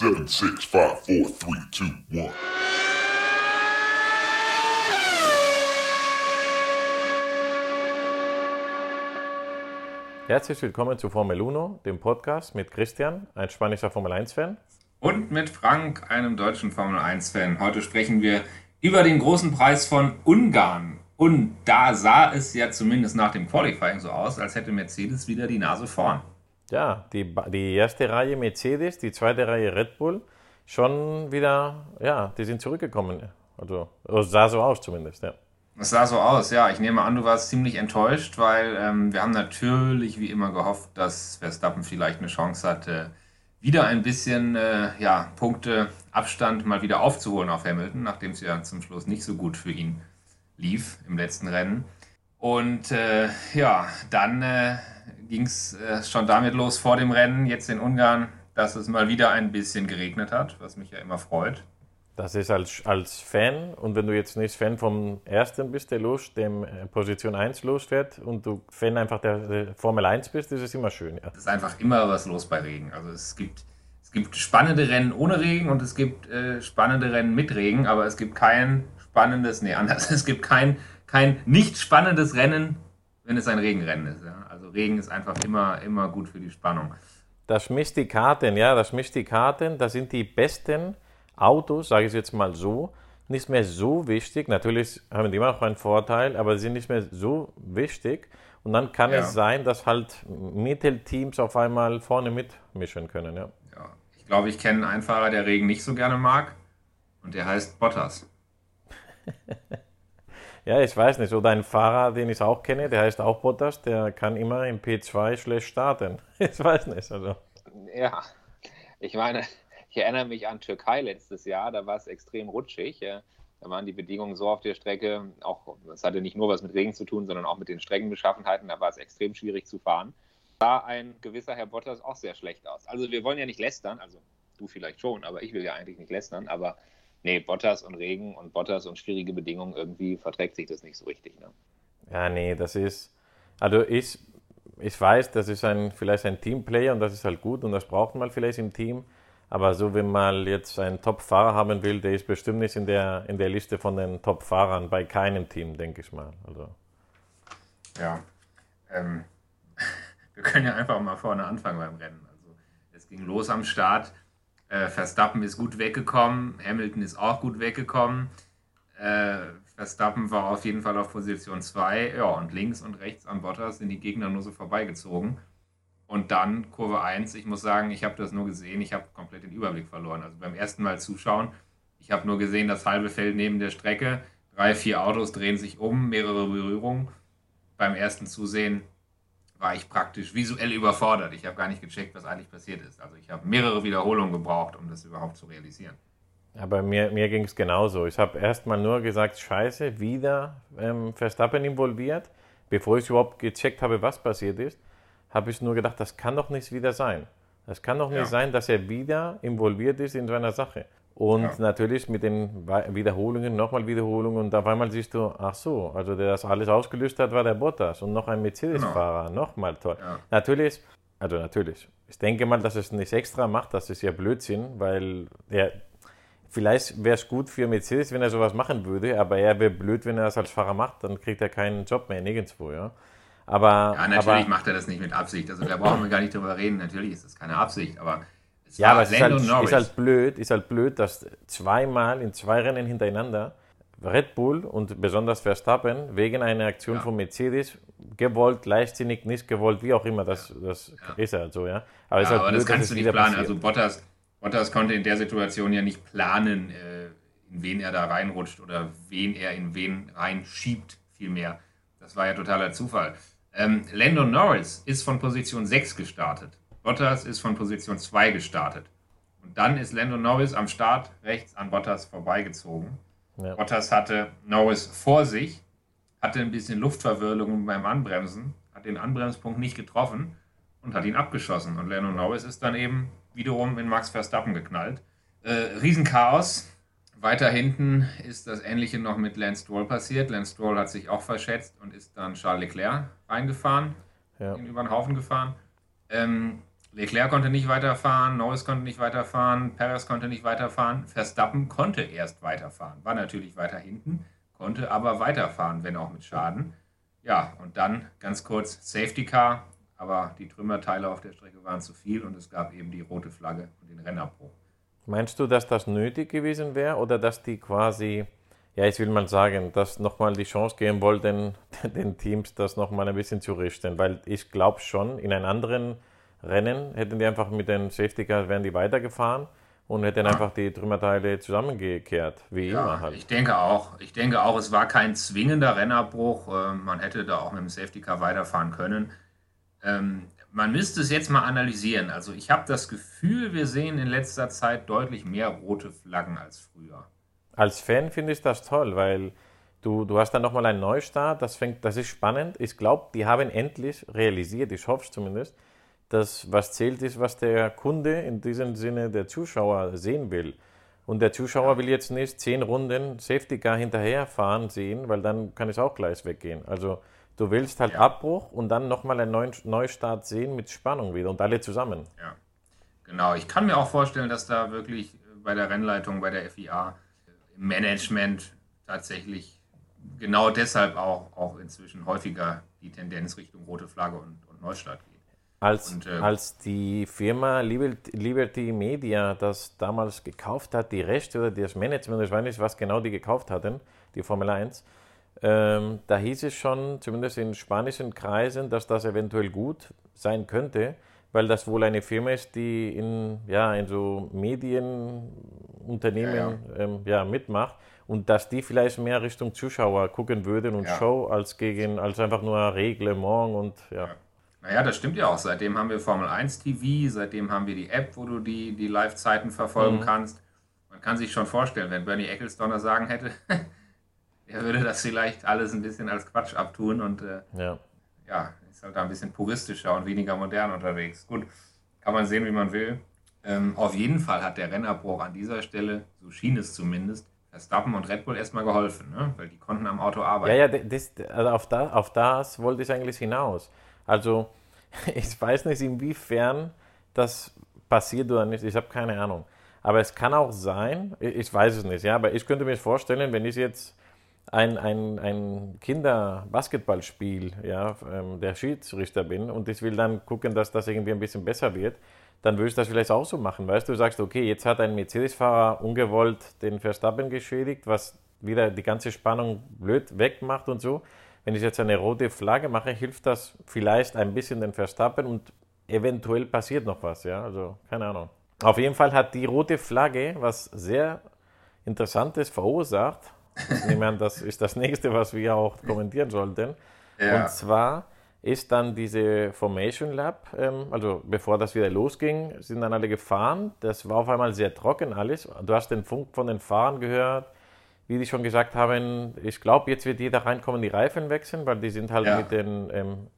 Seven, six, five, four, three, two, one. Herzlich willkommen zu Formel 1, dem Podcast mit Christian, ein spanischer Formel 1-Fan. Und mit Frank, einem deutschen Formel 1-Fan. Heute sprechen wir über den großen Preis von Ungarn. Und da sah es ja zumindest nach dem Qualifying so aus, als hätte Mercedes wieder die Nase vorn. Ja, die, die erste Reihe Mercedes, die zweite Reihe Red Bull, schon wieder, ja, die sind zurückgekommen. Also, es sah so aus zumindest, ja. Es sah so aus, ja. Ich nehme an, du warst ziemlich enttäuscht, weil ähm, wir haben natürlich wie immer gehofft, dass Verstappen vielleicht eine Chance hatte, wieder ein bisschen äh, ja, Punkte Abstand mal wieder aufzuholen auf Hamilton, nachdem es ja zum Schluss nicht so gut für ihn lief im letzten Rennen. Und äh, ja, dann äh, ging es äh, schon damit los vor dem Rennen, jetzt in Ungarn, dass es mal wieder ein bisschen geregnet hat, was mich ja immer freut. Das ist als, als Fan, und wenn du jetzt nicht Fan vom ersten bist, der los, dem äh, Position 1 losfährt, und du Fan einfach der, der Formel 1 bist, ist es immer schön. Ja. Es ist einfach immer was los bei Regen. Also es gibt, es gibt spannende Rennen ohne Regen und es gibt äh, spannende Rennen mit Regen, aber es gibt kein spannendes, nee, anders, es gibt kein, kein nicht spannendes Rennen, wenn es ein Regenrennen ist. Ja. Regen ist einfach immer, immer gut für die Spannung. Das mischt die Karten, ja, das mischt die Karten. Das sind die besten Autos, sage ich jetzt mal so, nicht mehr so wichtig. Natürlich haben die immer noch einen Vorteil, aber sie sind nicht mehr so wichtig. Und dann kann ja. es sein, dass halt Mittelteams auf einmal vorne mitmischen können. Ja, ja. ich glaube, ich kenne einen Fahrer, der Regen nicht so gerne mag. Und der heißt Bottas. Ja, ich weiß nicht. Oder ein Fahrer, den ich auch kenne, der heißt auch Bottas, der kann immer im P2 schlecht starten. Ich weiß nicht. Also. Ja, ich meine, ich erinnere mich an Türkei letztes Jahr, da war es extrem rutschig. Da waren die Bedingungen so auf der Strecke, auch das hatte nicht nur was mit Regen zu tun, sondern auch mit den Streckenbeschaffenheiten, da war es extrem schwierig zu fahren. Da sah ein gewisser Herr Bottas auch sehr schlecht aus. Also wir wollen ja nicht lästern, also du vielleicht schon, aber ich will ja eigentlich nicht lästern, aber nee, Bottas und Regen und Bottas und schwierige Bedingungen, irgendwie verträgt sich das nicht so richtig. Ne? Ja, nee, das ist, also ich, ich weiß, das ist ein, vielleicht ein Teamplayer und das ist halt gut und das braucht man vielleicht im Team. Aber so, wenn man jetzt einen Top-Fahrer haben will, der ist bestimmt nicht in der, in der Liste von den Top-Fahrern bei keinem Team, denke ich mal. Also. Ja, ähm, wir können ja einfach mal vorne anfangen beim Rennen. Also es ging los am Start äh, Verstappen ist gut weggekommen, Hamilton ist auch gut weggekommen. Äh, Verstappen war auf jeden Fall auf Position 2. Ja, und links und rechts an Bottas sind die Gegner nur so vorbeigezogen. Und dann Kurve 1. Ich muss sagen, ich habe das nur gesehen, ich habe komplett den Überblick verloren. Also beim ersten Mal zuschauen, ich habe nur gesehen, das halbe Feld neben der Strecke. Drei, vier Autos drehen sich um, mehrere Berührungen. Beim ersten Zusehen war ich praktisch visuell überfordert. Ich habe gar nicht gecheckt, was eigentlich passiert ist. Also ich habe mehrere Wiederholungen gebraucht, um das überhaupt zu realisieren. Aber mir, mir ging es genauso. Ich habe erstmal nur gesagt, scheiße, wieder ähm, Verstappen involviert. Bevor ich überhaupt gecheckt habe, was passiert ist, habe ich nur gedacht, das kann doch nicht wieder sein. Das kann doch nicht ja. sein, dass er wieder involviert ist in so einer Sache. Und ja. natürlich mit den Wiederholungen, nochmal Wiederholungen und auf einmal siehst du, ach so, also der das alles ausgelöst hat, war der Bottas und noch ein Mercedes-Fahrer, genau. nochmal toll. Ja. Natürlich, also natürlich, ich denke mal, dass es nicht extra macht, das ist ja Blödsinn, weil er, vielleicht wäre es gut für Mercedes, wenn er sowas machen würde, aber er wäre blöd, wenn er das als Fahrer macht, dann kriegt er keinen Job mehr, nirgendwo, ja. Aber, ja, natürlich aber, macht er das nicht mit Absicht, also da brauchen wir gar nicht drüber reden, natürlich ist das keine Absicht, aber es ja, aber es ist halt, ist halt, blöd, ist halt blöd, dass zweimal in zwei Rennen hintereinander Red Bull und besonders Verstappen wegen einer Aktion ja. von Mercedes gewollt, leichtsinnig, nicht gewollt, wie auch immer, das, das ja. ist halt so, ja. Aber, ja, halt aber blöd, das kannst du nicht planen. Passiert. Also Bottas, Bottas konnte in der Situation ja nicht planen, äh, in wen er da reinrutscht oder wen er in wen reinschiebt, vielmehr. Das war ja totaler Zufall. Ähm, Lando Norris ist von Position 6 gestartet. Bottas ist von Position 2 gestartet. Und dann ist Lando Norris am Start rechts an Bottas vorbeigezogen. Ja. Bottas hatte Norris vor sich, hatte ein bisschen Luftverwirbelung beim Anbremsen, hat den Anbremspunkt nicht getroffen und hat ihn abgeschossen. Und Lando Norris ist dann eben wiederum in Max Verstappen geknallt. Äh, Riesenchaos. Weiter hinten ist das Ähnliche noch mit Lance Stroll passiert. Lance Stroll hat sich auch verschätzt und ist dann Charles Leclerc reingefahren, ja. ihn über den Haufen gefahren. Ähm, Leclerc konnte nicht weiterfahren, Norris konnte nicht weiterfahren, Perez konnte nicht weiterfahren, Verstappen konnte erst weiterfahren, war natürlich weiter hinten, konnte aber weiterfahren, wenn auch mit Schaden. Ja, und dann ganz kurz Safety Car, aber die Trümmerteile auf der Strecke waren zu viel und es gab eben die rote Flagge und den Rennabbruch. Meinst du, dass das nötig gewesen wäre oder dass die quasi, ja, ich will mal sagen, dass nochmal die Chance geben wollten, den Teams das nochmal ein bisschen zu richten? Weil ich glaube schon, in einem anderen Rennen hätten die einfach mit den Safety Cars, wären die weitergefahren und hätten ja. einfach die Trümmerteile zusammengekehrt, wie ja, immer halt. Ich denke auch. Ich denke auch, es war kein zwingender Rennabbruch. Ähm, man hätte da auch mit dem Safety Car weiterfahren können. Ähm, man müsste es jetzt mal analysieren. Also ich habe das Gefühl, wir sehen in letzter Zeit deutlich mehr rote Flaggen als früher. Als Fan finde ich das toll, weil du, du hast dann nochmal einen Neustart. Das, fängt, das ist spannend. Ich glaube, die haben endlich realisiert, ich hoffe es zumindest, dass was zählt ist, was der Kunde in diesem Sinne der Zuschauer sehen will. Und der Zuschauer will jetzt nicht zehn Runden Safety Car hinterherfahren sehen, weil dann kann es auch gleich weggehen. Also Du willst halt ja. Abbruch und dann nochmal einen neuen Neustart sehen mit Spannung wieder und alle zusammen. Ja, genau. Ich kann mir auch vorstellen, dass da wirklich bei der Rennleitung, bei der FIA, im Management tatsächlich genau deshalb auch, auch inzwischen häufiger die Tendenz Richtung rote Flagge und, und Neustart geht. Als, und, äh, als die Firma Liberty Media das damals gekauft hat, die Rechte oder das Management, ich weiß nicht, was genau die gekauft hatten, die Formel 1, ähm, da hieß es schon, zumindest in spanischen Kreisen, dass das eventuell gut sein könnte, weil das wohl eine Firma ist, die in, ja, in so Medienunternehmen ja, ja. Ähm, ja, mitmacht und dass die vielleicht mehr Richtung Zuschauer gucken würden und ja. Show als gegen als einfach nur Reglement und ja. Naja, das stimmt ja auch. Seitdem haben wir Formel 1 TV, seitdem haben wir die App, wo du die, die Live-Zeiten verfolgen mhm. kannst. Man kann sich schon vorstellen, wenn Bernie Ecclestone sagen hätte, er würde das vielleicht alles ein bisschen als Quatsch abtun und äh, ja. ja, ist halt da ein bisschen puristischer und weniger modern unterwegs. Gut, kann man sehen, wie man will. Ähm, auf jeden Fall hat der Rennabbruch an dieser Stelle, so schien es zumindest, Verstappen und Red Bull erstmal geholfen, ne? weil die konnten am Auto arbeiten. Ja, ja, das, also auf, das, auf das wollte ich eigentlich hinaus. Also, ich weiß nicht, inwiefern das passiert oder nicht, ich habe keine Ahnung. Aber es kann auch sein, ich weiß es nicht, ja, aber ich könnte mir vorstellen, wenn ich jetzt ein, ein, ein Kinder-Basketballspiel, ja, ähm, der Schiedsrichter bin und ich will dann gucken, dass das irgendwie ein bisschen besser wird, dann würde ich das vielleicht auch so machen. Weißt du, sagst, okay, jetzt hat ein Mercedes-Fahrer ungewollt den Verstappen geschädigt, was wieder die ganze Spannung blöd wegmacht und so. Wenn ich jetzt eine rote Flagge mache, hilft das vielleicht ein bisschen den Verstappen und eventuell passiert noch was, ja, also keine Ahnung. Auf jeden Fall hat die rote Flagge was sehr Interessantes verursacht ich nehme an, das ist das nächste, was wir auch kommentieren sollten. Ja. Und zwar ist dann diese Formation Lab, ähm, also bevor das wieder losging, sind dann alle gefahren. Das war auf einmal sehr trocken alles. Du hast den Funk von den Fahrern gehört, wie die schon gesagt haben, ich glaube, jetzt wird jeder reinkommen, die Reifen wechseln, weil die sind halt ja. mit den ähm,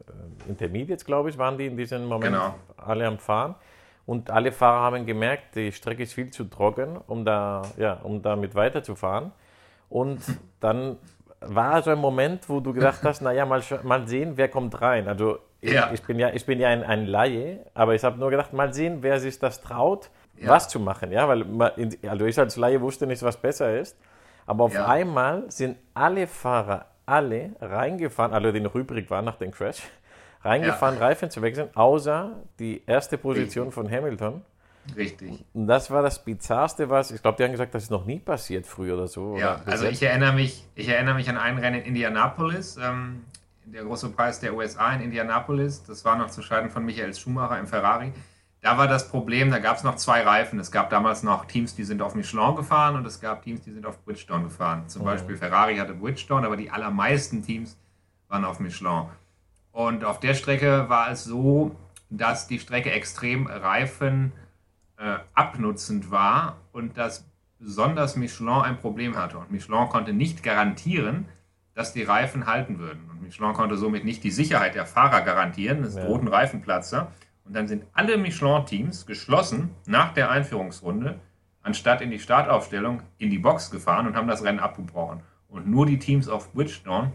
Intermediates, glaube ich, waren die in diesem Moment genau. alle am Fahren. Und alle Fahrer haben gemerkt, die Strecke ist viel zu trocken, um da, ja, um damit weiterzufahren. Und dann war so ein Moment, wo du gedacht hast, naja, mal, mal sehen, wer kommt rein. Also ja. ich, bin ja, ich bin ja ein, ein Laie, aber ich habe nur gedacht, mal sehen, wer sich das traut, ja. was zu machen. Ja, weil also ich als Laie wusste nicht, was besser ist. Aber auf ja. einmal sind alle Fahrer, alle reingefahren, alle, die noch übrig waren nach dem Crash, reingefahren, Reifen zu wechseln, außer die erste Position von Hamilton. Richtig. Und das war das Bizarrste, was, ich glaube, die haben gesagt, das ist noch nie passiert früher oder so. Ja, oder also ich erinnere, mich, ich erinnere mich an ein Rennen in Indianapolis, ähm, der große Preis der USA in Indianapolis, das war noch zu scheiden von Michael Schumacher im Ferrari. Da war das Problem, da gab es noch zwei Reifen. Es gab damals noch Teams, die sind auf Michelin gefahren und es gab Teams, die sind auf Bridgestone gefahren. Zum oh. Beispiel Ferrari hatte Bridgestone, aber die allermeisten Teams waren auf Michelin. Und auf der Strecke war es so, dass die Strecke extrem Reifen äh, abnutzend war und dass besonders Michelin ein Problem hatte. Und Michelin konnte nicht garantieren, dass die Reifen halten würden. Und Michelin konnte somit nicht die Sicherheit der Fahrer garantieren. Es ja. drohten Reifenplatzer. Und dann sind alle Michelin-Teams geschlossen nach der Einführungsrunde, anstatt in die Startaufstellung, in die Box gefahren und haben das Rennen abgebrochen. Und nur die Teams auf Bridgestone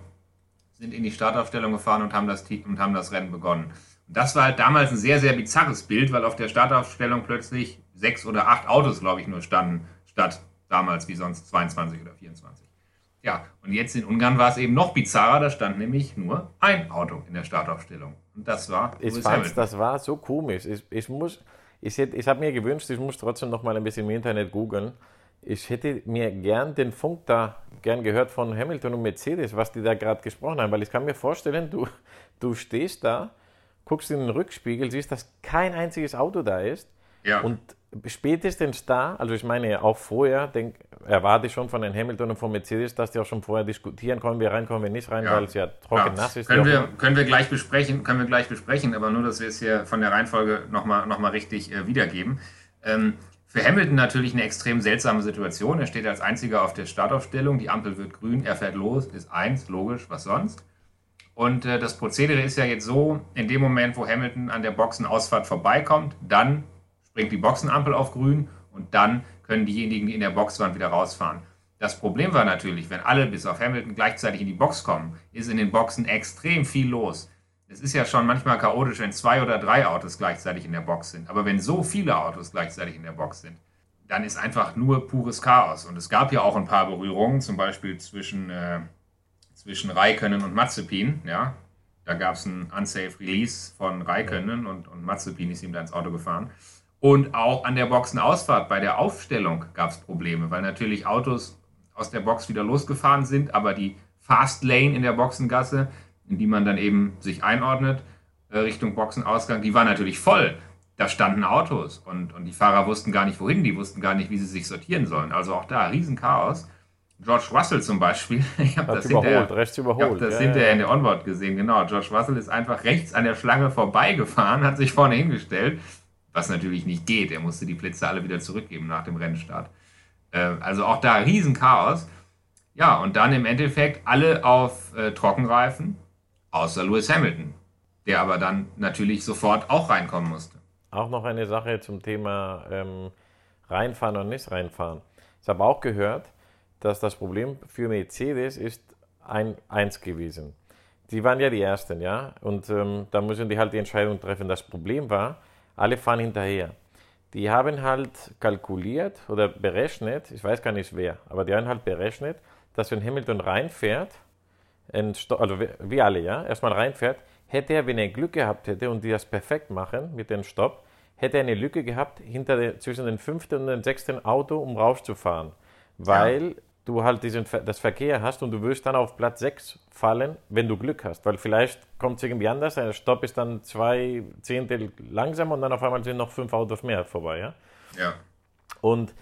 sind in die Startaufstellung gefahren und haben das, und haben das Rennen begonnen. Das war halt damals ein sehr, sehr bizarres Bild, weil auf der Startaufstellung plötzlich sechs oder acht Autos, glaube ich, nur standen, statt damals wie sonst 22 oder 24. Ja, und jetzt in Ungarn war es eben noch bizarrer, da stand nämlich nur ein Auto in der Startaufstellung. Und das war. Ich fand, das war so komisch. Ich, ich, ich, ich habe mir gewünscht, ich muss trotzdem noch mal ein bisschen im Internet googeln. Ich hätte mir gern den Funk da gern gehört von Hamilton und Mercedes, was die da gerade gesprochen haben, weil ich kann mir vorstellen, du, du stehst da, guckst in den Rückspiegel, siehst, dass kein einziges Auto da ist ja. und spätestens da, also ich meine auch vorher, denk, erwarte ich schon von den Hamilton und von Mercedes, dass die auch schon vorher diskutieren, kommen wir rein, kommen wir nicht rein, ja. weil es ja trocken ja. nass ist. Können wir, können wir gleich besprechen, können wir gleich besprechen, aber nur, dass wir es hier von der Reihenfolge nochmal noch mal richtig äh, wiedergeben. Ähm, für Hamilton natürlich eine extrem seltsame Situation. Er steht als einziger auf der Startaufstellung, die Ampel wird grün, er fährt los, ist eins, logisch, was sonst. Und äh, das Prozedere ist ja jetzt so, in dem Moment, wo Hamilton an der Boxenausfahrt vorbeikommt, dann springt die Boxenampel auf grün und dann können diejenigen, die in der Box waren, wieder rausfahren. Das Problem war natürlich, wenn alle bis auf Hamilton gleichzeitig in die Box kommen, ist in den Boxen extrem viel los. Es ist ja schon manchmal chaotisch, wenn zwei oder drei Autos gleichzeitig in der Box sind. Aber wenn so viele Autos gleichzeitig in der Box sind, dann ist einfach nur pures Chaos. Und es gab ja auch ein paar Berührungen, zum Beispiel zwischen, äh, zwischen Raikönnen und Mazepin. Ja? Da gab es ein Unsafe Release von Raikönnen und, und Mazepin ist ihm da ins Auto gefahren. Und auch an der Boxenausfahrt bei der Aufstellung gab es Probleme, weil natürlich Autos aus der Box wieder losgefahren sind, aber die Fast Lane in der Boxengasse, in die man dann eben sich einordnet, äh, Richtung Boxenausgang, die war natürlich voll. Da standen Autos und, und die Fahrer wussten gar nicht wohin, die wussten gar nicht, wie sie sich sortieren sollen. Also auch da Riesenchaos. George Russell zum Beispiel, ich habe das, hinterher, rechts überholt. Ich hab das ja, hinterher ja. in der Onboard gesehen, genau. George Russell ist einfach rechts an der Schlange vorbeigefahren, hat sich vorne hingestellt, was natürlich nicht geht. Er musste die Plätze alle wieder zurückgeben nach dem Rennstart. Äh, also auch da Riesenchaos. Ja, und dann im Endeffekt alle auf äh, Trockenreifen, außer Lewis Hamilton, der aber dann natürlich sofort auch reinkommen musste. Auch noch eine Sache zum Thema ähm, reinfahren und nicht reinfahren. Ich habe auch gehört, dass das Problem für Mercedes ist ein, eins gewesen. Die waren ja die Ersten, ja, und ähm, da müssen die halt die Entscheidung treffen. Das Problem war, alle fahren hinterher. Die haben halt kalkuliert oder berechnet, ich weiß gar nicht wer, aber die haben halt berechnet, dass wenn Hamilton reinfährt, also wie alle, ja, erstmal reinfährt, hätte er, wenn er Glück gehabt hätte und die das perfekt machen mit dem Stopp, hätte er eine Lücke gehabt hinter der, zwischen dem fünften und dem sechsten Auto, um rauszufahren. Weil ja du halt diesen, das Verkehr hast und du wirst dann auf Platz 6 fallen, wenn du Glück hast. Weil vielleicht kommt es irgendwie anders, der Stopp ist dann zwei Zehntel langsamer und dann auf einmal sind noch fünf Autos mehr vorbei. Ja. ja. Und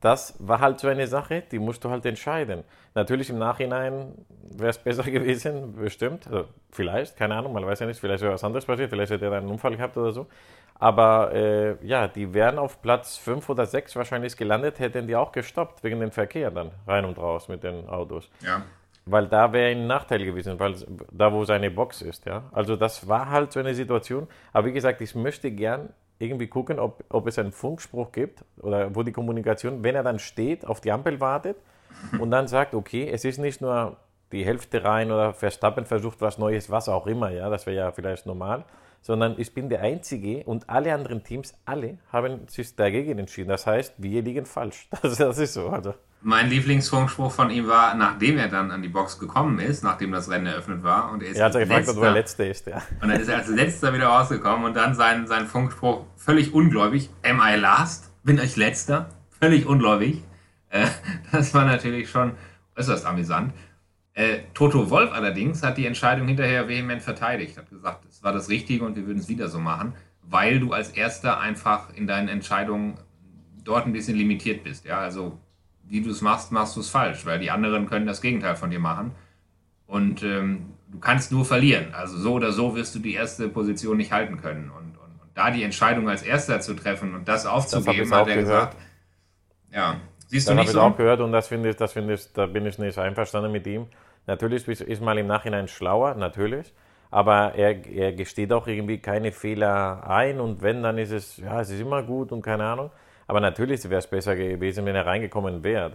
das war halt so eine Sache, die musst du halt entscheiden. Natürlich im Nachhinein wäre es besser gewesen, bestimmt. Also vielleicht, keine Ahnung, man weiß ja nicht, vielleicht wäre was anderes passiert, vielleicht hätte er einen Unfall gehabt oder so. Aber äh, ja, die wären auf Platz 5 oder 6 wahrscheinlich gelandet, hätten die auch gestoppt wegen dem Verkehr dann rein und raus mit den Autos. Ja. Weil da wäre ein Nachteil gewesen, weil da wo seine Box ist, ja. Also das war halt so eine Situation. Aber wie gesagt, ich möchte gern irgendwie gucken, ob, ob es einen Funkspruch gibt oder wo die Kommunikation, wenn er dann steht, auf die Ampel wartet und dann sagt, okay, es ist nicht nur die Hälfte rein oder Verstappen versucht was Neues, was auch immer, ja, das wäre ja vielleicht normal, sondern ich bin der Einzige und alle anderen Teams, alle haben sich dagegen entschieden. Das heißt, wir liegen falsch. Das, das ist so. Also. Mein Lieblingsfunkspruch von ihm war, nachdem er dann an die Box gekommen ist, nachdem das Rennen eröffnet war. Und er, ist er hat gefragt, ob er Letzter ist, ja. Und dann ist er als Letzter wieder rausgekommen und dann sein, sein Funkspruch völlig ungläubig. Am I last? Bin ich Letzter? Völlig ungläubig. Äh, das war natürlich schon äußerst amüsant. Äh, Toto Wolf allerdings hat die Entscheidung hinterher vehement verteidigt, hat gesagt, es war das Richtige und wir würden es wieder so machen, weil du als Erster einfach in deinen Entscheidungen dort ein bisschen limitiert bist. Ja, also wie du es machst, machst du es falsch, weil die anderen können das Gegenteil von dir machen und ähm, du kannst nur verlieren. Also so oder so wirst du die erste Position nicht halten können und, und, und da die Entscheidung als Erster zu treffen und das aufzugeben, das hat er gehört. gesagt. Ja, Siehst das habe ich so? auch gehört und das finde ich, das finde ich, da bin ich nicht einverstanden mit ihm. Natürlich ist mal im Nachhinein schlauer, natürlich. Aber er, er gesteht auch irgendwie keine Fehler ein und wenn, dann ist es, ja, es ist immer gut und keine Ahnung. Aber natürlich wäre es besser gewesen, wenn er reingekommen wäre.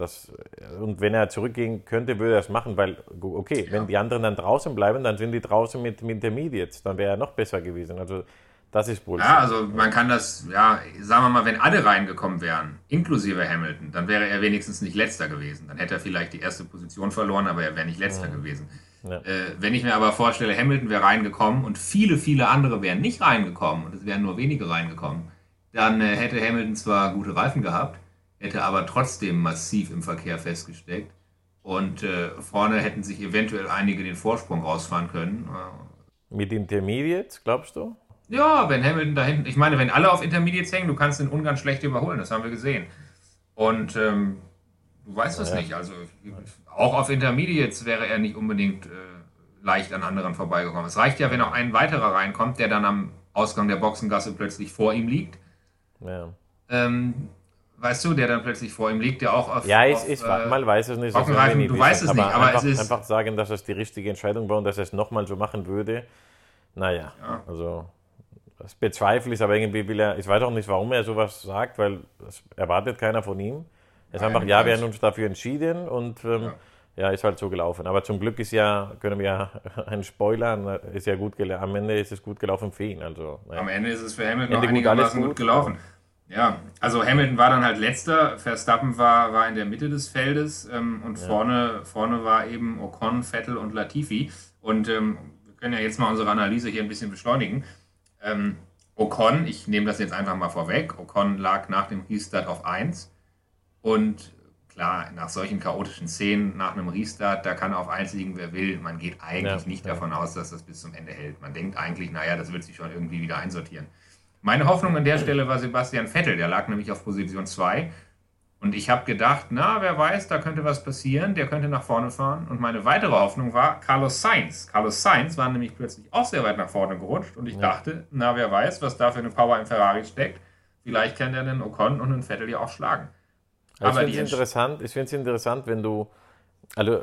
und wenn er zurückgehen könnte, würde er es machen, weil, okay, ja. wenn die anderen dann draußen bleiben, dann sind die draußen mit, mit Intermediates. Dann wäre er noch besser gewesen. Also das ist Bullshit. Ja, also man kann das, ja, sagen wir mal, wenn alle reingekommen wären, inklusive Hamilton, dann wäre er wenigstens nicht letzter gewesen. Dann hätte er vielleicht die erste Position verloren, aber er wäre nicht letzter ja. gewesen. Ja. Äh, wenn ich mir aber vorstelle, Hamilton wäre reingekommen und viele, viele andere wären nicht reingekommen und es wären nur wenige reingekommen, dann äh, hätte Hamilton zwar gute Reifen gehabt, hätte aber trotzdem massiv im Verkehr festgesteckt und äh, vorne hätten sich eventuell einige den Vorsprung rausfahren können. Mit Intermediates, glaubst du? Ja, wenn Hamilton da hinten, ich meine, wenn alle auf Intermediates hängen, du kannst den Ungarn schlecht überholen, das haben wir gesehen. Und ähm, du weißt das ja. nicht, also auch auf Intermediates wäre er nicht unbedingt äh, leicht an anderen vorbeigekommen. Es reicht ja, wenn auch ein weiterer reinkommt, der dann am Ausgang der Boxengasse plötzlich vor ihm liegt. Ja. Ähm, weißt du, der dann plötzlich vor ihm liegt, der auch auf. Ja, ich, auf, ich äh, mal weiß es nicht. So du weißt es nicht, aber einfach, es ist. Einfach sagen, dass es die richtige Entscheidung war und dass er es nochmal so machen würde. Naja, ja. also das bezweifle ich, aber irgendwie will er, ich weiß auch nicht, warum er sowas sagt, weil das erwartet keiner von ihm. Er ist einfach, ja, wir haben uns dafür entschieden und ähm, ja. ja. ist halt so gelaufen. Aber zum Glück ist ja, können wir ja einen Spoiler, ist ja gut gelaufen. Am Ende ist es gut gelaufen für ihn. Also, ja. Am Ende ist es für Hamilton Ende noch einigermaßen gut, gut gelaufen. Ja, also Hamilton war dann halt letzter, Verstappen war, war in der Mitte des Feldes ähm, und ja. vorne, vorne war eben Ocon, Vettel und Latifi. Und ähm, wir können ja jetzt mal unsere Analyse hier ein bisschen beschleunigen. Ähm, Ocon, ich nehme das jetzt einfach mal vorweg, Ocon lag nach dem Restart auf 1 und klar, nach solchen chaotischen Szenen, nach einem Restart, da kann auf 1 liegen, wer will. Man geht eigentlich ja, nicht ja. davon aus, dass das bis zum Ende hält. Man denkt eigentlich, naja, das wird sich schon irgendwie wieder einsortieren. Meine Hoffnung an der Stelle war Sebastian Vettel, der lag nämlich auf Position 2 und ich habe gedacht, na, wer weiß, da könnte was passieren, der könnte nach vorne fahren. Und meine weitere Hoffnung war Carlos Sainz. Carlos Sainz war nämlich plötzlich auch sehr weit nach vorne gerutscht und ich ja. dachte, na, wer weiß, was da für eine Power im Ferrari steckt. Vielleicht kann der einen Ocon und einen Vettel ja auch schlagen. Aber ich finde es interessant, interessant, wenn du, also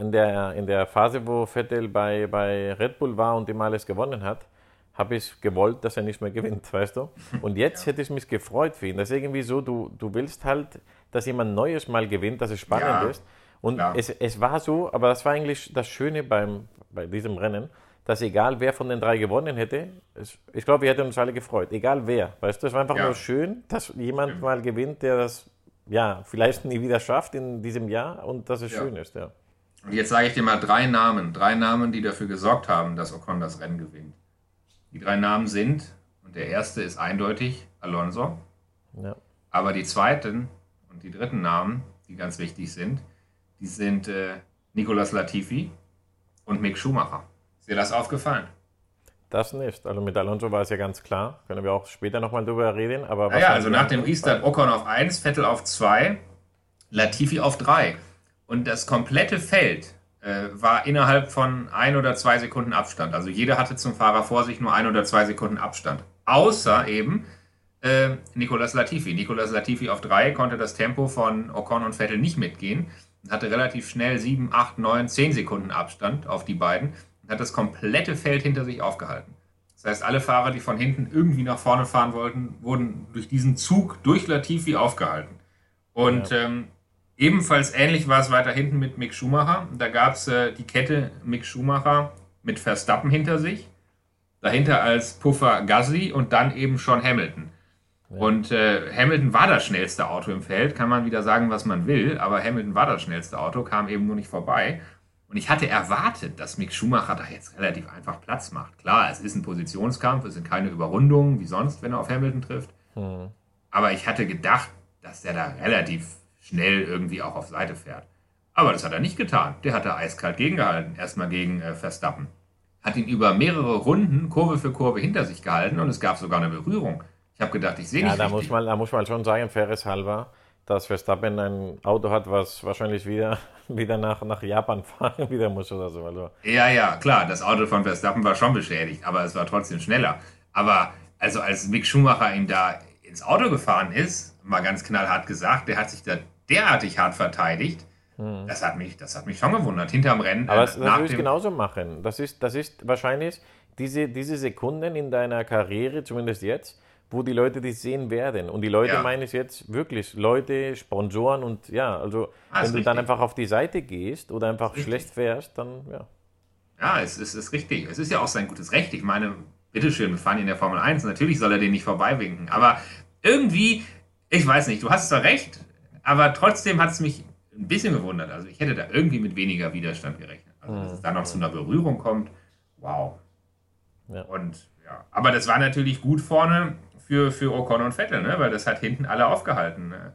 in der, in der Phase, wo Vettel bei, bei Red Bull war und immer alles gewonnen hat, habe ich gewollt, dass er nicht mehr gewinnt, weißt du? Und jetzt ja. hätte ich mich gefreut für ihn. Das ist irgendwie so, du, du willst halt, dass jemand Neues mal gewinnt, dass es spannend ja. ist. Und es, es war so, aber das war eigentlich das Schöne beim, bei diesem Rennen, dass egal wer von den drei gewonnen hätte, es, ich glaube, wir hätten uns alle gefreut, egal wer. Weißt du, es war einfach ja. nur schön, dass jemand mal gewinnt, der das ja vielleicht nie wieder schafft in diesem Jahr und dass es schön ist, ja. Und jetzt sage ich dir mal drei Namen, drei Namen, die dafür gesorgt haben, dass Ocon das Rennen gewinnt. Die drei Namen sind, und der erste ist eindeutig Alonso. Ja. Aber die zweiten und die dritten Namen, die ganz wichtig sind, die sind äh, Nicolas Latifi und Mick Schumacher. Ist dir das aufgefallen? Das nicht. Also mit Alonso war es ja ganz klar. Können wir auch später nochmal drüber reden. Aber naja, also nach dem Restart Ocon auf 1, Vettel auf 2, Latifi auf 3. Und das komplette Feld äh, war innerhalb von ein oder zwei Sekunden Abstand. Also jeder hatte zum Fahrer vor sich nur ein oder zwei Sekunden Abstand. Außer eben äh, Nicolas Latifi. Nicolas Latifi auf drei konnte das Tempo von Ocon und Vettel nicht mitgehen und hatte relativ schnell sieben, acht, neun, zehn Sekunden Abstand auf die beiden und hat das komplette Feld hinter sich aufgehalten. Das heißt, alle Fahrer, die von hinten irgendwie nach vorne fahren wollten, wurden durch diesen Zug durch Latifi aufgehalten. Und ja. ähm, Ebenfalls ähnlich war es weiter hinten mit Mick Schumacher. Da gab es äh, die Kette Mick Schumacher mit Verstappen hinter sich. Dahinter als Puffer Gasly und dann eben schon Hamilton. Ja. Und äh, Hamilton war das schnellste Auto im Feld, kann man wieder sagen, was man will, aber Hamilton war das schnellste Auto, kam eben nur nicht vorbei. Und ich hatte erwartet, dass Mick Schumacher da jetzt relativ einfach Platz macht. Klar, es ist ein Positionskampf, es sind keine Überrundungen wie sonst, wenn er auf Hamilton trifft. Hm. Aber ich hatte gedacht, dass der da relativ schnell irgendwie auch auf Seite fährt. Aber das hat er nicht getan. Der hat da eiskalt gegengehalten, erstmal gegen äh, Verstappen. Hat ihn über mehrere Runden Kurve für Kurve hinter sich gehalten und es gab sogar eine Berührung. Ich habe gedacht, ich sehe ja, nicht. Da richtig. muss, man, da muss man schon sagen, faires halber, dass Verstappen ein Auto hat, was wahrscheinlich wieder, wieder nach, nach Japan fahren wieder muss oder so. Also. Ja, ja, klar, das Auto von Verstappen war schon beschädigt, aber es war trotzdem schneller. Aber also als Mick Schumacher ihm da ins Auto gefahren ist, mal ganz knallhart gesagt, der hat sich da derartig hart verteidigt. Hm. Das, hat mich, das hat mich schon gewundert. Hinterm Rennen. Aber äh, das, das würde ich genauso machen. Das ist, das ist wahrscheinlich diese, diese Sekunden in deiner Karriere, zumindest jetzt, wo die Leute dich sehen werden. Und die Leute ja. meine ich jetzt wirklich Leute, Sponsoren und ja, also ah, wenn du richtig. dann einfach auf die Seite gehst oder einfach schlecht fährst, dann ja. Ja, es ist, ist richtig. Es ist ja auch sein gutes Recht. Ich meine, bitteschön, wir fahren in der Formel 1. Natürlich soll er den nicht vorbeiwinken. Aber irgendwie, ich weiß nicht, du hast zwar recht, aber trotzdem hat es mich ein bisschen gewundert. Also ich hätte da irgendwie mit weniger Widerstand gerechnet. Also dass es da noch zu einer Berührung kommt, wow. Ja. Und ja, aber das war natürlich gut vorne für, für Ocon und Vettel, ne? weil das hat hinten alle aufgehalten. Ne?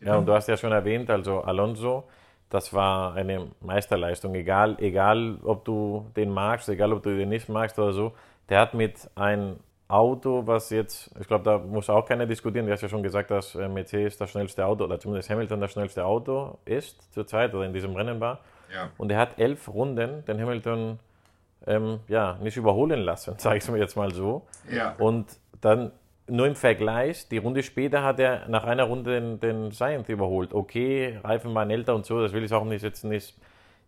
Ja, und du hast ja schon erwähnt, also Alonso, das war eine Meisterleistung. Egal, egal ob du den magst, egal ob du den nicht magst oder so, der hat mit einem Auto, was jetzt, ich glaube, da muss auch keiner diskutieren. Du hast ja schon gesagt, dass äh, Mercedes das schnellste Auto oder zumindest Hamilton das schnellste Auto ist zurzeit oder in diesem Rennen war. Ja. Und er hat elf Runden den Hamilton ähm, ja, nicht überholen lassen, sage ich es mir jetzt mal so. Ja. Und dann nur im Vergleich, die Runde später hat er nach einer Runde den, den Sainz überholt. Okay, Reifen waren älter und so, das will ich auch nicht, jetzt nicht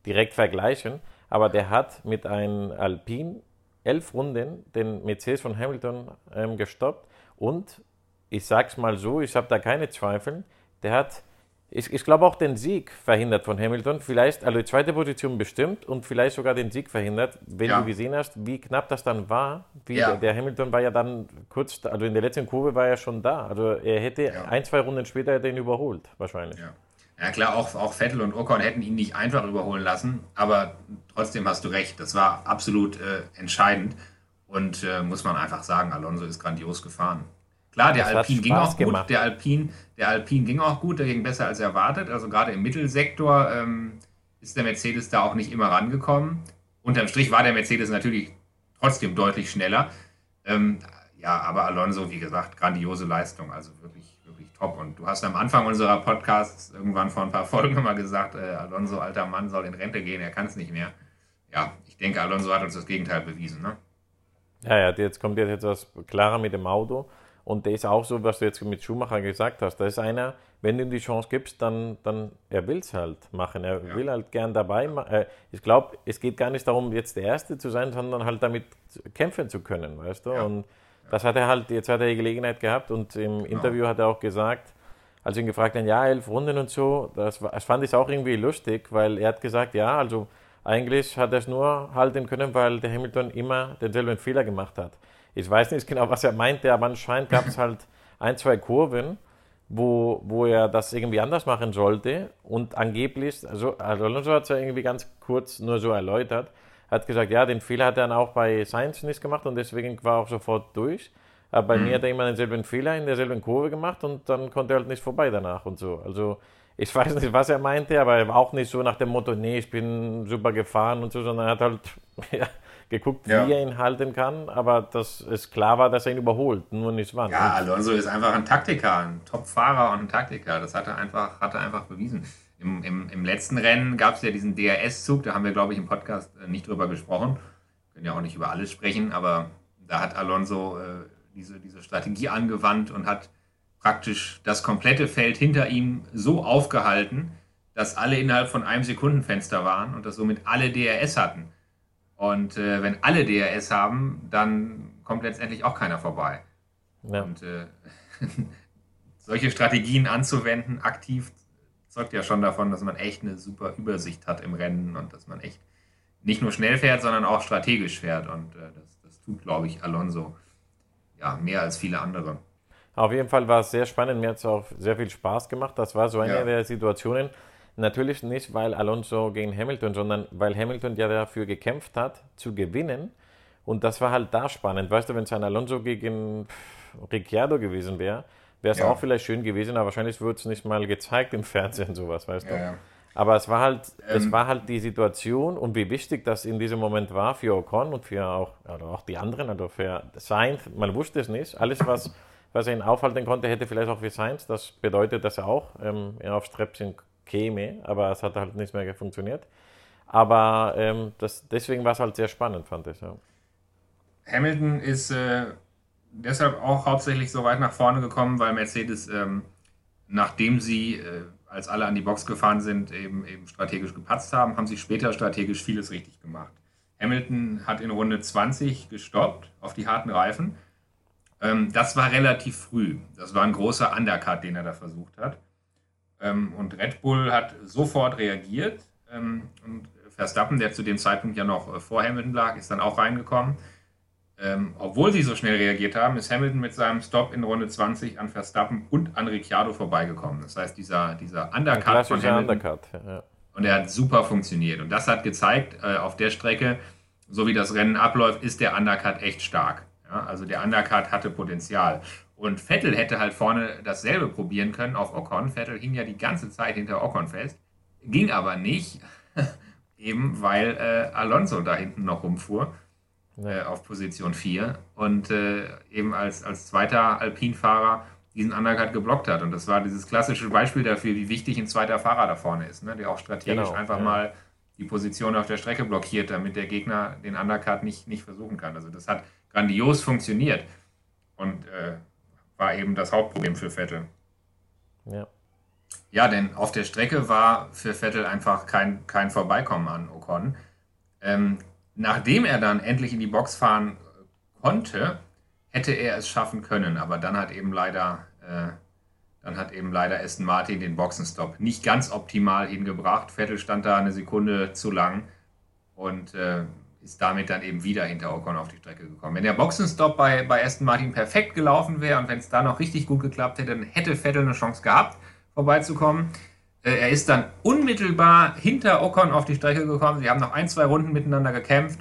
direkt vergleichen, aber der hat mit einem Alpine elf Runden den Mercedes von Hamilton ähm, gestoppt und ich sag's mal so, ich habe da keine Zweifel, der hat ich, ich glaube auch den Sieg verhindert von Hamilton. Vielleicht, also die zweite Position bestimmt und vielleicht sogar den Sieg verhindert, wenn ja. du gesehen hast, wie knapp das dann war. Ja. Der, der, Hamilton war ja dann kurz, also in der letzten Kurve war er schon da. Also er hätte ja. ein, zwei Runden später den überholt, wahrscheinlich. Ja. Klar, auch, auch Vettel und Ocon hätten ihn nicht einfach überholen lassen, aber trotzdem hast du recht, das war absolut äh, entscheidend und äh, muss man einfach sagen, Alonso ist grandios gefahren. Klar, der Alpin ging auch gut. Der Alpin, der Alpin ging auch gut, der ging besser als erwartet. Also gerade im Mittelsektor ähm, ist der Mercedes da auch nicht immer rangekommen. Unterm Strich war der Mercedes natürlich trotzdem deutlich schneller. Ähm, ja, aber Alonso, wie gesagt, grandiose Leistung, also wirklich, wirklich top. Und du hast am Anfang unserer Podcasts irgendwann vor ein paar Folgen mal gesagt, äh, Alonso, alter Mann, soll in Rente gehen, er kann es nicht mehr. Ja, ich denke, Alonso hat uns das Gegenteil bewiesen. Ne? Ja, ja, jetzt kommt jetzt etwas klarer mit dem Auto. Und der ist auch so, was du jetzt mit Schumacher gesagt hast. Da ist einer, wenn du ihm die Chance gibst, dann, dann er will es halt machen. Er ja. will halt gern dabei. Äh, ich glaube, es geht gar nicht darum, jetzt der Erste zu sein, sondern halt damit kämpfen zu können, weißt du? Ja. Und das hat er halt, jetzt hat er die Gelegenheit gehabt und im genau. Interview hat er auch gesagt, als ihn gefragt haben, ja, elf Runden und so, das, das fand ich auch irgendwie lustig, weil er hat gesagt, ja, also eigentlich hat er es nur halten können, weil der Hamilton immer denselben Fehler gemacht hat. Ich weiß nicht genau, was er meinte, aber anscheinend gab es halt ein, zwei Kurven, wo, wo er das irgendwie anders machen sollte. Und angeblich, also, Alonso hat es ja irgendwie ganz kurz nur so erläutert, hat gesagt, ja, den Fehler hat er dann auch bei Sainz nicht gemacht und deswegen war er auch sofort durch. Aber bei mhm. mir hat er immer denselben Fehler in derselben Kurve gemacht und dann konnte er halt nicht vorbei danach und so. Also ich weiß nicht, was er meinte, aber er war auch nicht so nach dem Motto, nee, ich bin super gefahren und so, sondern er hat halt ja, geguckt, ja. wie er ihn halten kann, aber dass es klar war, dass er ihn überholt, nur nicht wann. Ja, Alonso ist einfach ein Taktiker, ein Top-Fahrer und ein Taktiker. Das hat er einfach, hat er einfach bewiesen. Im, im, im letzten Rennen gab es ja diesen DRS-Zug, da haben wir, glaube ich, im Podcast äh, nicht drüber gesprochen. Wir können ja auch nicht über alles sprechen, aber da hat Alonso äh, diese, diese Strategie angewandt und hat praktisch das komplette Feld hinter ihm so aufgehalten, dass alle innerhalb von einem Sekundenfenster waren und dass somit alle DRS hatten. Und äh, wenn alle DRS haben, dann kommt letztendlich auch keiner vorbei. Ja. Und äh, solche Strategien anzuwenden, aktiv, zeugt ja schon davon, dass man echt eine super Übersicht hat im Rennen und dass man echt nicht nur schnell fährt, sondern auch strategisch fährt. Und äh, das, das tut, glaube ich, Alonso ja mehr als viele andere. Auf jeden Fall war es sehr spannend. Mir hat es auch sehr viel Spaß gemacht. Das war so eine ja. der Situationen, Natürlich nicht, weil Alonso gegen Hamilton, sondern weil Hamilton ja dafür gekämpft hat, zu gewinnen. Und das war halt da spannend. Weißt du, wenn es ein Alonso gegen Ricciardo gewesen wäre, wäre es ja. auch vielleicht schön gewesen, aber wahrscheinlich wird es nicht mal gezeigt im Fernsehen, sowas, weißt du. Ja, aber es war halt, ähm, es war halt die Situation und wie wichtig das in diesem Moment war für Ocon und für auch, also auch die anderen, also für Sainz, man wusste es nicht. Alles, was, was er ihn aufhalten konnte, hätte vielleicht auch für Sainz. Das bedeutet, dass er auch ähm, aufs Treppchen käme, aber es hat halt nicht mehr funktioniert. Aber ähm, das, deswegen war es halt sehr spannend, fand ich. Ja. Hamilton ist äh, deshalb auch hauptsächlich so weit nach vorne gekommen, weil Mercedes, ähm, nachdem sie, äh, als alle an die Box gefahren sind, eben, eben strategisch gepatzt haben, haben sie später strategisch vieles richtig gemacht. Hamilton hat in Runde 20 gestoppt auf die harten Reifen Ähm, das war relativ früh. Das war ein großer Undercut, den er da versucht hat. Ähm, und Red Bull hat sofort reagiert. Ähm, und Verstappen, der zu dem Zeitpunkt ja noch äh, vor Hamilton lag, ist dann auch reingekommen. Ähm, obwohl sie so schnell reagiert haben, ist Hamilton mit seinem Stop in Runde 20 an Verstappen und an Ricciardo vorbeigekommen. Das heißt, dieser, dieser Undercut von Hamilton. Undercut, ja. Und er hat super funktioniert. Und das hat gezeigt, äh, auf der Strecke, so wie das Rennen abläuft, ist der Undercut echt stark. Also der Undercut hatte Potenzial. Und Vettel hätte halt vorne dasselbe probieren können auf Ocon. Vettel hing ja die ganze Zeit hinter Ocon fest. Ging aber nicht, eben weil äh, Alonso da hinten noch rumfuhr äh, auf Position 4 und äh, eben als, als zweiter Alpinfahrer diesen Undercut geblockt hat. Und das war dieses klassische Beispiel dafür, wie wichtig ein zweiter Fahrer da vorne ist, ne? der auch strategisch genau, einfach ja. mal die Position auf der Strecke blockiert, damit der Gegner den Undercut nicht, nicht versuchen kann. Also das hat grandios funktioniert und äh, war eben das Hauptproblem für Vettel. Ja. Ja, denn auf der Strecke war für Vettel einfach kein, kein Vorbeikommen an Ocon. Ähm, nachdem er dann endlich in die Box fahren konnte, hätte er es schaffen können, aber dann hat eben leider, äh, dann hat eben leider Aston Martin den Boxenstopp nicht ganz optimal hingebracht. Vettel stand da eine Sekunde zu lang und äh, ist damit dann eben wieder hinter Ocon auf die Strecke gekommen. Wenn der Boxenstopp bei, bei Aston Martin perfekt gelaufen wäre und wenn es da noch richtig gut geklappt hätte, dann hätte Vettel eine Chance gehabt, vorbeizukommen. Äh, er ist dann unmittelbar hinter Ocon auf die Strecke gekommen. Sie haben noch ein, zwei Runden miteinander gekämpft.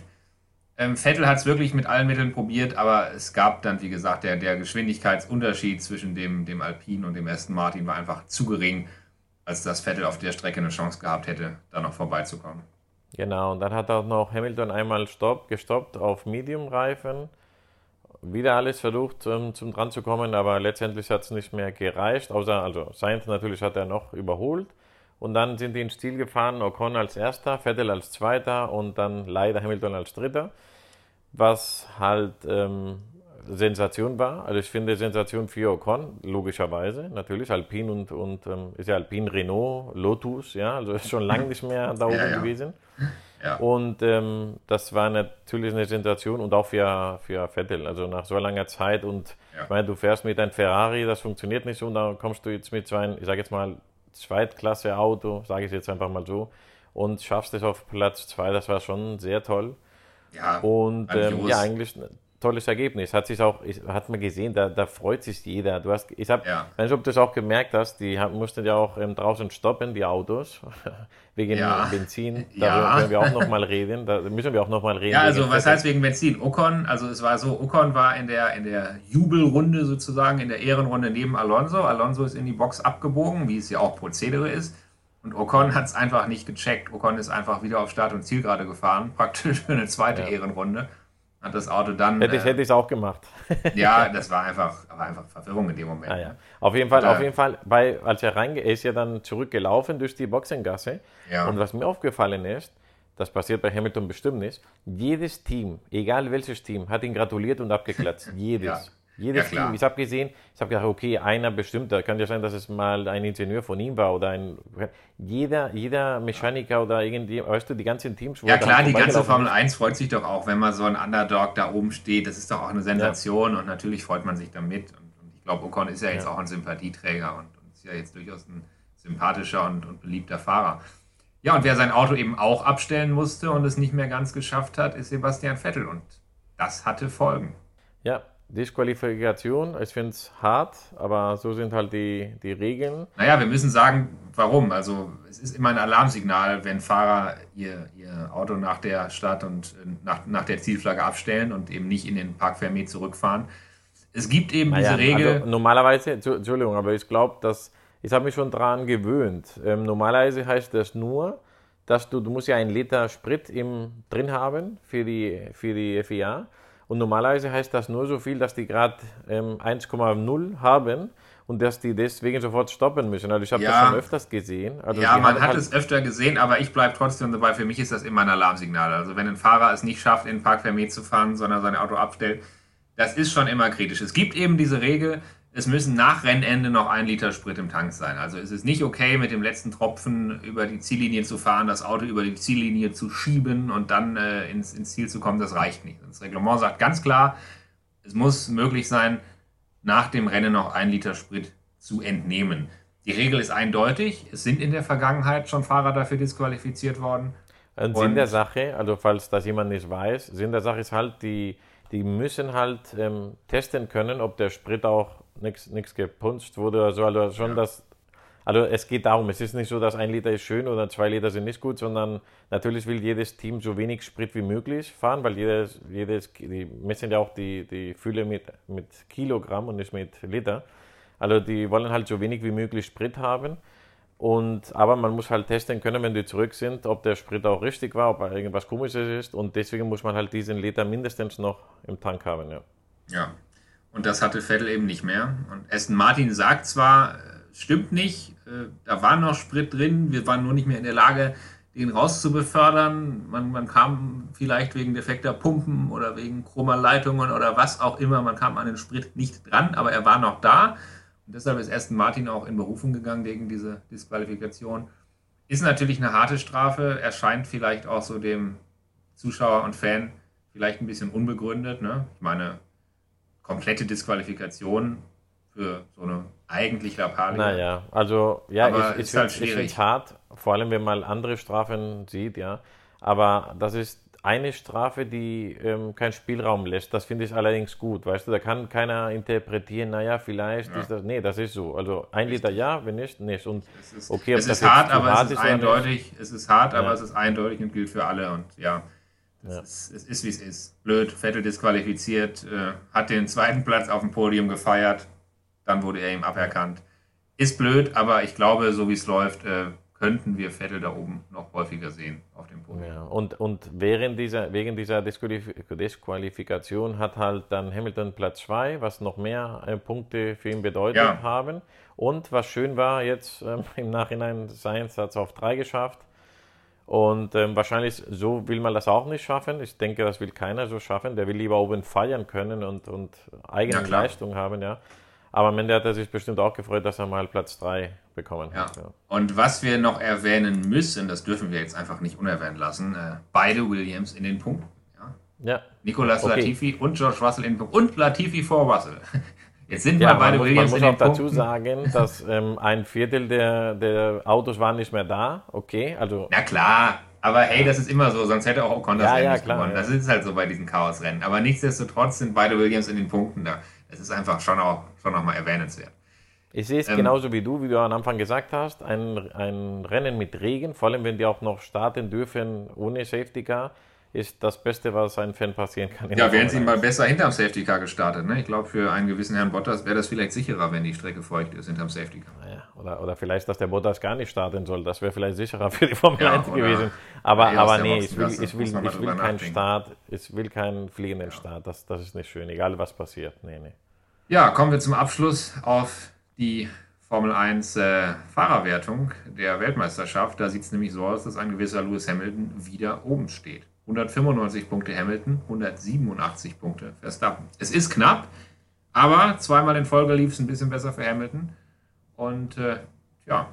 Ähm, Vettel hat es wirklich mit allen Mitteln probiert, aber es gab dann, wie gesagt, der, der Geschwindigkeitsunterschied zwischen dem, dem Alpine und dem Aston Martin war einfach zu gering, als dass Vettel auf der Strecke eine Chance gehabt hätte, da noch vorbeizukommen. Genau, und dann hat auch noch Hamilton einmal stopp, gestoppt auf Medium-Reifen. Wieder alles versucht, um, zum dran zu kommen, aber letztendlich hat es nicht mehr gereicht. Außer, also Sainz natürlich hat er noch überholt. Und dann sind die ins Stil gefahren, Ocon als erster, Vettel als zweiter und dann leider Hamilton als dritter. Was halt ähm, Sensation war. Also ich finde Sensation für Ocon, logischerweise, natürlich. Alpine und, und ähm, ist ja Alpine, Renault, Lotus, ja, also ist schon lange nicht mehr da oben ja, ja. gewesen. Ja. Und ähm, das war natürlich eine Sensation und auch für, für Vettel, also nach so langer Zeit. Und ich meine, du fährst mit einem Ferrari, das funktioniert nicht so, und dann kommst du jetzt mit so einem, ich sage jetzt mal, Zweitklasse-Auto, sage ich jetzt einfach mal so, und schaffst es auf Platz zwei. Das war schon sehr toll. Ja, und ähm, ja, eigentlich tolles Ergebnis. Hat sich auch, hat man gesehen, da, da freut sich jeder. Du hast, ich habe, ja. weiß nicht, ob du das auch gemerkt hast, die mussten ja auch ähm, draußen stoppen, die Autos, wegen ja. Benzin. Darüber ja. werden wir auch nochmal reden. Da müssen wir auch nochmal reden. Ja, also was heißt wegen Benzin? Ocon, also es war so, Ocon war in der, in der Jubelrunde sozusagen, in der Ehrenrunde neben Alonso. Alonso ist in die Box abgebogen, wie es ja auch Prozedere ist. Und Ocon hat es einfach nicht gecheckt. Ocon ist einfach wieder auf Start und Ziel gerade gefahren, praktisch für eine zweite Ehrenrunde hat das Auto dann. Hätte ich es äh, auch gemacht. ja, das war einfach, war einfach Verwirrung in dem Moment. Ah, ja. Auf jeden Fall, und, auf jeden Fall, bei, als er reingeht, er ist ja dann zurückgelaufen durch die Boxengasse. Ja. Und was mir aufgefallen ist, das passiert bei Hamilton bestimmt nicht, jedes Team, egal welches Team, hat ihn gratuliert und abgeklatscht. Jedes. ja. Jedes ja, Team. Ich habe gesehen, ich habe gedacht, okay, einer bestimmt, da kann ja sein, dass es mal ein Ingenieur von ihm war oder ein. Jeder, jeder Mechaniker oder irgendwie, weißt du, die ganzen Teams. Ja, klar, die ganze Formel 1 freut sich doch auch, wenn mal so ein Underdog da oben steht. Das ist doch auch eine Sensation ja. und natürlich freut man sich damit. Und, und ich glaube, Ocon ist ja jetzt ja. auch ein Sympathieträger und, und, ist ja jetzt durchaus ein sympathischer und, und beliebter Fahrer. Ja, und wer sein Auto eben auch abstellen musste und es nicht mehr ganz geschafft hat, ist Sebastian Vettel. Und das hatte Folgen. Ja, Disqualifikation, ich finde es hart, aber so sind halt die, die Regeln. Naja, wir müssen sagen, warum. Also es ist immer ein Alarmsignal, wenn Fahrer ihr, ihr Auto nach der Stadt und äh, nach, nach der Zielflagge abstellen und eben nicht in den Park Fermé zurückfahren. Es gibt eben naja, diese Regel. Also normalerweise, Entschuldigung, aber ich glaube, dass ich habe mich schon daran gewöhnt. Ähm, normalerweise heißt das nur, dass du, du musst ja einen Liter Sprit im, drin haben für die, für die FIA. Und normalerweise heißt das nur so viel, dass die gerade ähm, 1,0 haben und dass die deswegen sofort stoppen müssen. Also ich habe ja. das schon öfters gesehen. Also ja, man hat halt es öfter gesehen, aber ich bleibe trotzdem dabei. Für mich ist das immer ein Alarmsignal. Also wenn ein Fahrer es nicht schafft, in den Park Fermé zu fahren, sondern sein Auto abstellt, das ist schon immer kritisch. Es gibt eben diese Regel, es müssen nach Rennende noch ein Liter Sprit im Tank sein. Also es ist nicht okay, mit dem letzten Tropfen über die Ziellinie zu fahren, das Auto über die Ziellinie zu schieben und dann äh, ins, ins Ziel zu kommen. Das reicht nicht. Das Reglement sagt ganz klar, es muss möglich sein, nach dem Rennen noch ein Liter Sprit zu entnehmen. Die Regel ist eindeutig. Es sind in der Vergangenheit schon Fahrer dafür disqualifiziert worden. Und Sinn der Sache, also falls das jemand nicht weiß, Sinn der Sache ist halt, die, die müssen halt ähm, testen können, ob der Sprit auch nichts gepunzt wurde oder so. Also schon ja. das, also es geht darum, es ist nicht so, dass ein Liter ist schön oder zwei Liter sind nicht gut, sondern natürlich will jedes Team so wenig Sprit wie möglich fahren, weil jedes, jedes die messen ja auch die, die Fülle mit, mit Kilogramm und nicht mit Liter. Also die wollen halt so wenig wie möglich Sprit haben. Und, aber man muss halt testen können, wenn die zurück sind, ob der Sprit auch richtig war, ob irgendwas komisches ist. Und deswegen muss man halt diesen Liter mindestens noch im Tank haben. Ja. ja. Und das hatte Vettel eben nicht mehr. Und Aston Martin sagt zwar, äh, stimmt nicht, äh, da war noch Sprit drin, wir waren nur nicht mehr in der Lage, den rauszubefördern. Man, man kam vielleicht wegen defekter Pumpen oder wegen chroma Leitungen oder was auch immer, man kam an den Sprit nicht dran, aber er war noch da. Und deshalb ist Aston Martin auch in Berufung gegangen gegen diese Disqualifikation. Ist natürlich eine harte Strafe, erscheint vielleicht auch so dem Zuschauer und Fan vielleicht ein bisschen unbegründet. Ne? Ich meine, komplette Disqualifikation für so eine eigentlich Lappalie. Naja, also ja, Aber ich, ich, halt finde es hart, vor allem wenn man andere Strafen sieht, ja. Aber das ist eine Strafe, die ähm, keinen Spielraum lässt. Das finde ich allerdings gut. Weißt du, da kann keiner interpretieren, naja, vielleicht ja. ist das. Nee, das ist so. Also ein Liter ja, wenn nicht, nicht. Und es ist, okay, es ist hart, aber es ist eindeutig. Es ist hart, aber es ist eindeutig und gilt für alle. Und ja, ja. Ist, es ist, wie es ist. Blöd, Vettel disqualifiziert, äh, hat den zweiten Platz auf dem Podium gefeiert, dann wurde er ihm aberkannt. Ist blöd, aber ich glaube, so wie es läuft, äh, könnten wir Vettel da oben noch häufiger sehen auf dem Podium. Ja, und, und während dieser, wegen dieser Disqualifikation hat halt dann Hamilton Platz 2, was noch mehr äh, Punkte für ihn bedeutet ja. haben. Und was schön war, jetzt ähm, im Nachhinein, Sainz hat es auf 3 geschafft. Und ähm, wahrscheinlich so will man das auch nicht schaffen. Ich denke, das will keiner so schaffen. Der will lieber oben feiern können und, und eigene ja, Leistung haben, ja. Aber am Ende hat er sich bestimmt auch gefreut, dass er mal Platz 3 bekommen hat. Ja. Und was wir noch erwähnen müssen, das dürfen wir jetzt einfach nicht unerwähnt lassen, äh, beide Williams in den Punkten. Ja. ja. Nicolas okay. Latifi und George Russell in den Punkten. Und Latifi vor Russell. Jetzt sind ja, wir beide muss, Williams man muss auch dazu sagen, dass ähm, ein Viertel der, der Autos waren nicht mehr da. Okay, also. Na klar, aber hey, das ist immer so, sonst hätte auch Ocon das ja, Rennen ja, nicht klar, gewonnen. Das ist halt so bei diesen Chaosrennen. Aber nichtsdestotrotz sind beide Williams in den Punkten da. Es ist einfach schon auch, schon auch mal erwähnenswert. Ich sehe es ähm, genauso wie du, wie du am Anfang gesagt hast. Ein, ein Rennen mit Regen, vor allem wenn die auch noch starten dürfen ohne Safety Car ist das Beste, was einem Fan passieren kann. Ja, wären sie mal besser hinterm Safety Car gestartet. Ne? Ich glaube, für einen gewissen Herrn Bottas wäre das vielleicht sicherer, wenn die Strecke feucht ist hinterm Safety Car. Naja, oder, oder vielleicht, dass der Bottas gar nicht starten soll. Das wäre vielleicht sicherer für die Formel ja, 1 gewesen. Aber, aber nee, ich will, ich will, ich will keinen Start, ich will keinen fliegenden ja. Start. Das, das ist nicht schön, egal was passiert. Nee, nee. Ja, kommen wir zum Abschluss auf die Formel 1 äh, Fahrerwertung der Weltmeisterschaft. Da sieht es nämlich so aus, dass ein gewisser Lewis Hamilton wieder oben steht. 195 Punkte Hamilton, 187 Punkte Verstappen. Es ist knapp, aber zweimal in Folge lief es ein bisschen besser für Hamilton. Und äh, ja,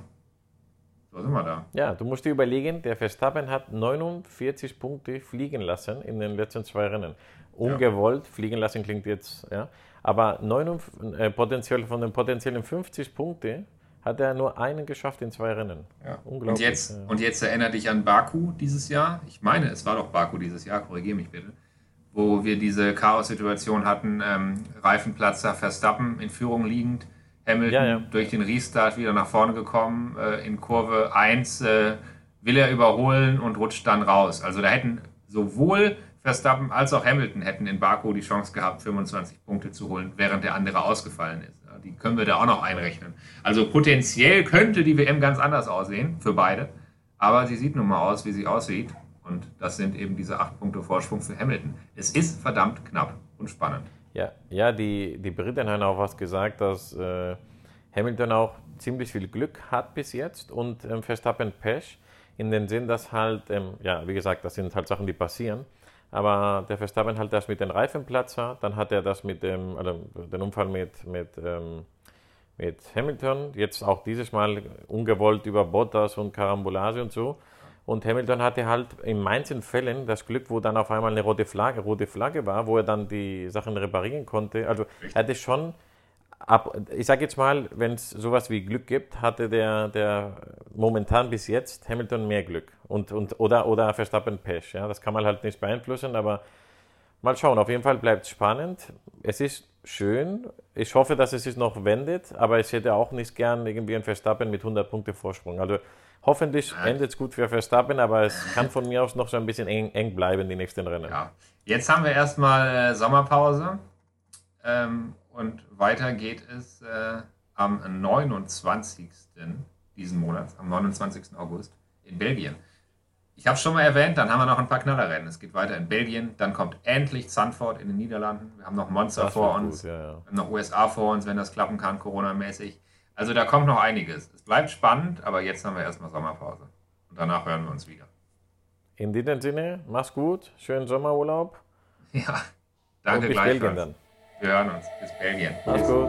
so sind wir da. Ja, du musst dir überlegen, der Verstappen hat 49 Punkte fliegen lassen in den letzten zwei Rennen. Ungewollt, ja. fliegen lassen klingt jetzt, ja. Aber 49, äh, potenziell, von den potenziellen 50 Punkten hat er nur einen geschafft in zwei Rennen. Ja. Unglaublich. Und jetzt, ja. und jetzt erinnere dich an Baku dieses Jahr. Ich meine, es war doch Baku dieses Jahr, korrigiere mich bitte. Wo wir diese Chaos-Situation hatten: ähm, Reifenplatzer, Verstappen in Führung liegend, Hamilton ja, durch den Restart wieder nach vorne gekommen. Äh, in Kurve 1 äh, will er überholen und rutscht dann raus. Also da hätten sowohl Verstappen als auch Hamilton hätten in Baku die Chance gehabt, 25 Punkte zu holen, während der andere ausgefallen ist. Die können wir da auch noch einrechnen. Also potenziell könnte die WM ganz anders aussehen für beide. Aber sie sieht nun mal aus, wie sie aussieht. Und das sind eben diese acht Punkte Vorsprung für Hamilton. Es ist verdammt knapp und spannend. Ja, ja die, die Briten haben auch was gesagt, dass äh, Hamilton auch ziemlich viel Glück hat bis jetzt und ähm, Verstappen Pech. In dem Sinn, dass halt, ähm, ja, wie gesagt, das sind halt Sachen, die passieren. Aber der Verstappen hat das mit dem Reifenplatzer, dann hat er das mit dem, also den Unfall mit, mit, ähm, mit Hamilton, jetzt auch dieses Mal ungewollt über Bottas und Karambolage und so. Und Hamilton hatte halt in manchen Fällen das Glück, wo dann auf einmal eine rote Flagge, rote Flagge war, wo er dann die Sachen reparieren konnte. Also er hatte schon ab, ich sage jetzt mal, wenn es sowas wie Glück gibt, hatte der, der momentan bis jetzt Hamilton mehr Glück und, und, oder, oder Verstappen Pech. Ja? Das kann man halt nicht beeinflussen, aber mal schauen. Auf jeden Fall bleibt es spannend. Es ist schön. Ich hoffe, dass es sich noch wendet, aber ich hätte auch nicht gern irgendwie ein Verstappen mit 100 Punkte Vorsprung. Also hoffentlich endet es gut für Verstappen, aber es kann von mir aus noch so ein bisschen eng, eng bleiben, die nächsten Rennen. Ja. Jetzt haben wir erstmal äh, Sommerpause. Ähm, und weiter geht es äh, am 29. diesen Monats, am 29. August in Belgien. Ich habe es schon mal erwähnt, dann haben wir noch ein paar Knallerrennen. Es geht weiter in Belgien, dann kommt endlich Zandvoort in den Niederlanden. Wir haben noch Monster das vor uns, gut, ja, ja. wir haben noch USA vor uns, wenn das klappen kann, Corona-mäßig. Also da kommt noch einiges. Es bleibt spannend, aber jetzt haben wir erstmal Sommerpause. Und danach hören wir uns wieder. In diesem Sinne, mach's gut, schönen Sommerurlaub. Ja, danke gleichfalls. Wir hören uns. Bis Belgien. Mach's gut.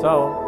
Ciao.